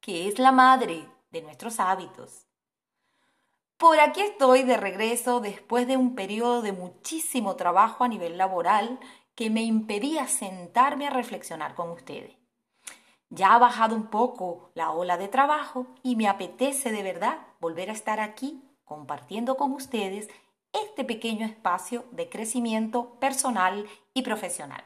que es la madre de nuestros hábitos. Por aquí estoy de regreso después de un periodo de muchísimo trabajo a nivel laboral que me impedía sentarme a reflexionar con ustedes. Ya ha bajado un poco la ola de trabajo y me apetece de verdad volver a estar aquí compartiendo con ustedes este pequeño espacio de crecimiento personal y profesional.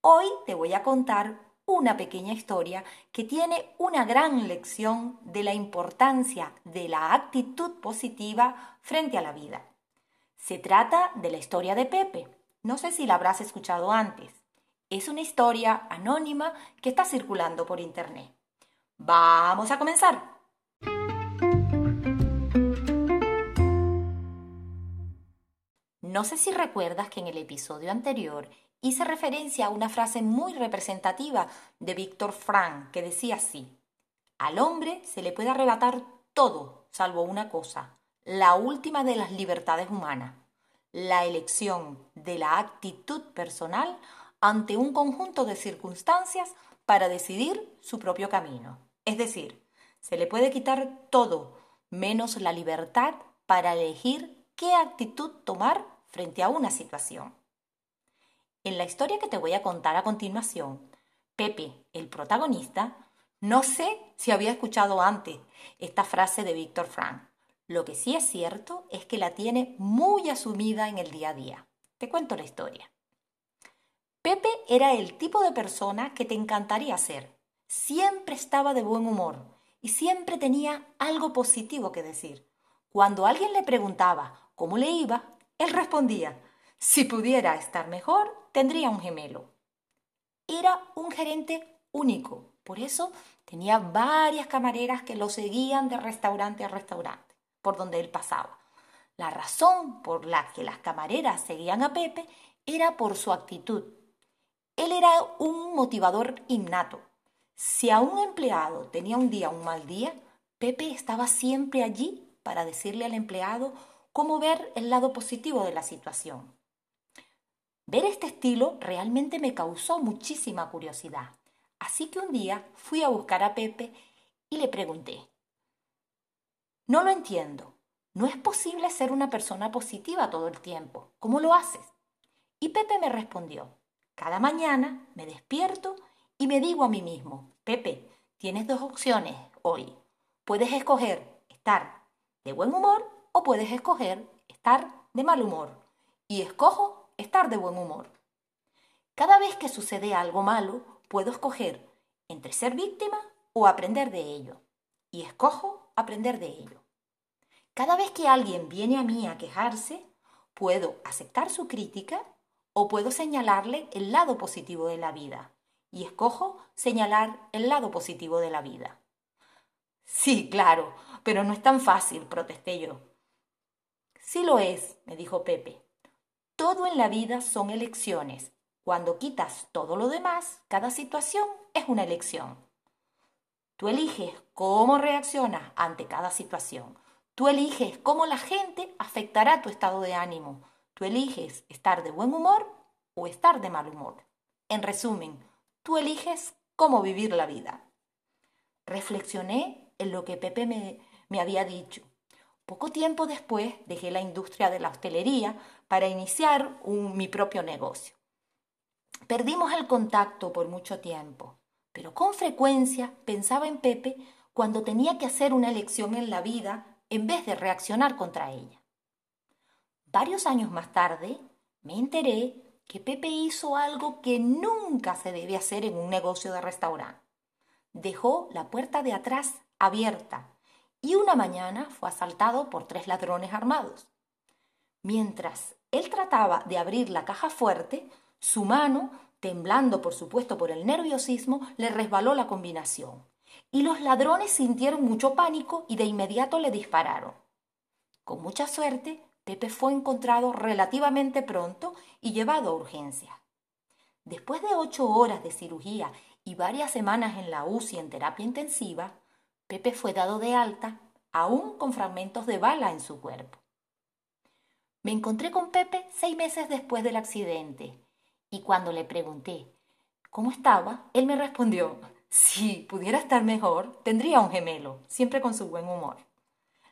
Hoy te voy a contar una pequeña historia que tiene una gran lección de la importancia de la actitud positiva frente a la vida. Se trata de la historia de Pepe. No sé si la habrás escuchado antes. Es una historia anónima que está circulando por internet. Vamos a comenzar. No sé si recuerdas que en el episodio anterior hice referencia a una frase muy representativa de Víctor Frank que decía así, al hombre se le puede arrebatar todo salvo una cosa, la última de las libertades humanas, la elección de la actitud personal ante un conjunto de circunstancias para decidir su propio camino. Es decir, se le puede quitar todo menos la libertad para elegir qué actitud tomar frente a una situación. En la historia que te voy a contar a continuación, Pepe, el protagonista, no sé si había escuchado antes esta frase de Víctor Frank. Lo que sí es cierto es que la tiene muy asumida en el día a día. Te cuento la historia. Pepe era el tipo de persona que te encantaría ser. Siempre estaba de buen humor y siempre tenía algo positivo que decir. Cuando alguien le preguntaba cómo le iba, él respondía, si pudiera estar mejor, tendría un gemelo. Era un gerente único, por eso tenía varias camareras que lo seguían de restaurante a restaurante, por donde él pasaba. La razón por la que las camareras seguían a Pepe era por su actitud. Él era un motivador innato. Si a un empleado tenía un día un mal día, Pepe estaba siempre allí para decirle al empleado cómo ver el lado positivo de la situación. Ver este estilo realmente me causó muchísima curiosidad. Así que un día fui a buscar a Pepe y le pregunté, no lo entiendo, no es posible ser una persona positiva todo el tiempo, ¿cómo lo haces? Y Pepe me respondió, cada mañana me despierto y me digo a mí mismo, Pepe, tienes dos opciones hoy, puedes escoger estar de buen humor o puedes escoger estar de mal humor. Y escojo estar de buen humor. Cada vez que sucede algo malo, puedo escoger entre ser víctima o aprender de ello. Y escojo aprender de ello. Cada vez que alguien viene a mí a quejarse, puedo aceptar su crítica o puedo señalarle el lado positivo de la vida. Y escojo señalar el lado positivo de la vida. Sí, claro, pero no es tan fácil, protesté yo. Sí lo es, me dijo Pepe. Todo en la vida son elecciones. Cuando quitas todo lo demás, cada situación es una elección. Tú eliges cómo reaccionas ante cada situación. Tú eliges cómo la gente afectará tu estado de ánimo. Tú eliges estar de buen humor o estar de mal humor. En resumen, tú eliges cómo vivir la vida. Reflexioné en lo que Pepe me, me había dicho poco tiempo después dejé la industria de la hostelería para iniciar mi propio negocio. Perdimos el contacto por mucho tiempo, pero con frecuencia pensaba en Pepe cuando tenía que hacer una elección en la vida en vez de reaccionar contra ella. Varios años más tarde me enteré que Pepe hizo algo que nunca se debe hacer en un negocio de restaurante. Dejó la puerta de atrás abierta y una mañana fue asaltado por tres ladrones armados. Mientras él trataba de abrir la caja fuerte, su mano, temblando por supuesto por el nerviosismo, le resbaló la combinación y los ladrones sintieron mucho pánico y de inmediato le dispararon. Con mucha suerte, Pepe fue encontrado relativamente pronto y llevado a urgencia. Después de ocho horas de cirugía y varias semanas en la UCI en terapia intensiva, Pepe fue dado de alta, aún con fragmentos de bala en su cuerpo. Me encontré con Pepe seis meses después del accidente y cuando le pregunté cómo estaba, él me respondió, si pudiera estar mejor, tendría un gemelo, siempre con su buen humor.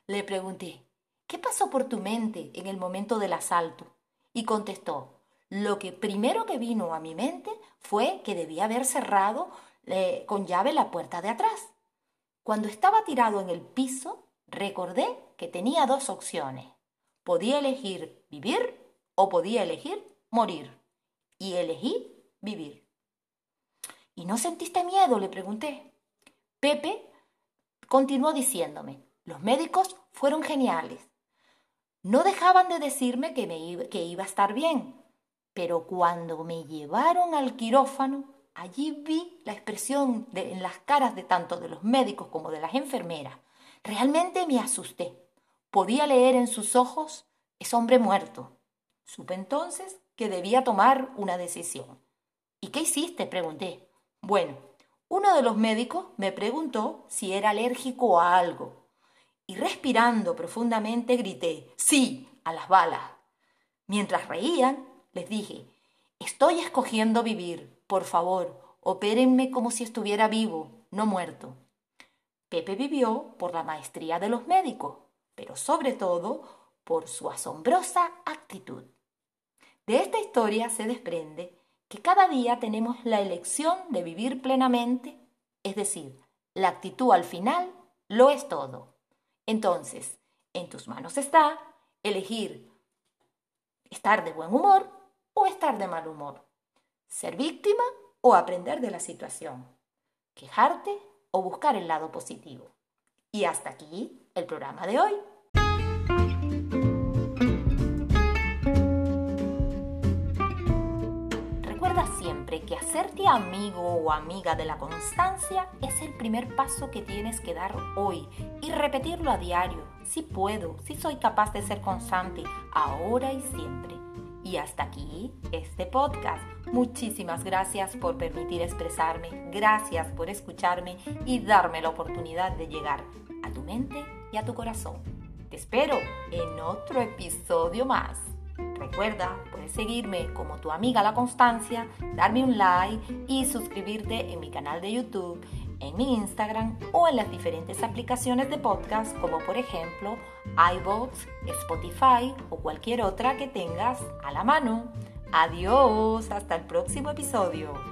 Le pregunté, ¿qué pasó por tu mente en el momento del asalto? Y contestó, lo que primero que vino a mi mente fue que debía haber cerrado eh, con llave la puerta de atrás. Cuando estaba tirado en el piso, recordé que tenía dos opciones. Podía elegir vivir o podía elegir morir. Y elegí vivir. ¿Y no sentiste miedo? le pregunté. Pepe continuó diciéndome, los médicos fueron geniales. No dejaban de decirme que, me que iba a estar bien, pero cuando me llevaron al quirófano, allí vi la expresión en las caras de tanto de los médicos como de las enfermeras. Realmente me asusté. Podía leer en sus ojos, es hombre muerto. Supe entonces que debía tomar una decisión. ¿Y qué hiciste? pregunté. Bueno, uno de los médicos me preguntó si era alérgico a algo. Y respirando profundamente grité, sí, a las balas. Mientras reían, les dije, estoy escogiendo vivir. Por favor, opérenme como si estuviera vivo, no muerto. Pepe vivió por la maestría de los médicos, pero sobre todo por su asombrosa actitud. De esta historia se desprende que cada día tenemos la elección de vivir plenamente, es decir, la actitud al final lo es todo. Entonces, en tus manos está elegir estar de buen humor o estar de mal humor, ser víctima o aprender de la situación, quejarte o buscar el lado positivo. Y hasta aquí el programa de hoy. Recuerda siempre que hacerte amigo o amiga de la constancia es el primer paso que tienes que dar hoy y repetirlo a diario. Si puedo, si soy capaz de ser constante, ahora y siempre. Y hasta aquí este podcast. Muchísimas gracias por permitir expresarme, gracias por escucharme y darme la oportunidad de llegar a tu mente y a tu corazón. Te espero en otro episodio más. Recuerda, puedes seguirme como tu amiga La Constancia, darme un like y suscribirte en mi canal de YouTube en mi Instagram o en las diferentes aplicaciones de podcast como por ejemplo iBots, Spotify o cualquier otra que tengas a la mano. Adiós, hasta el próximo episodio.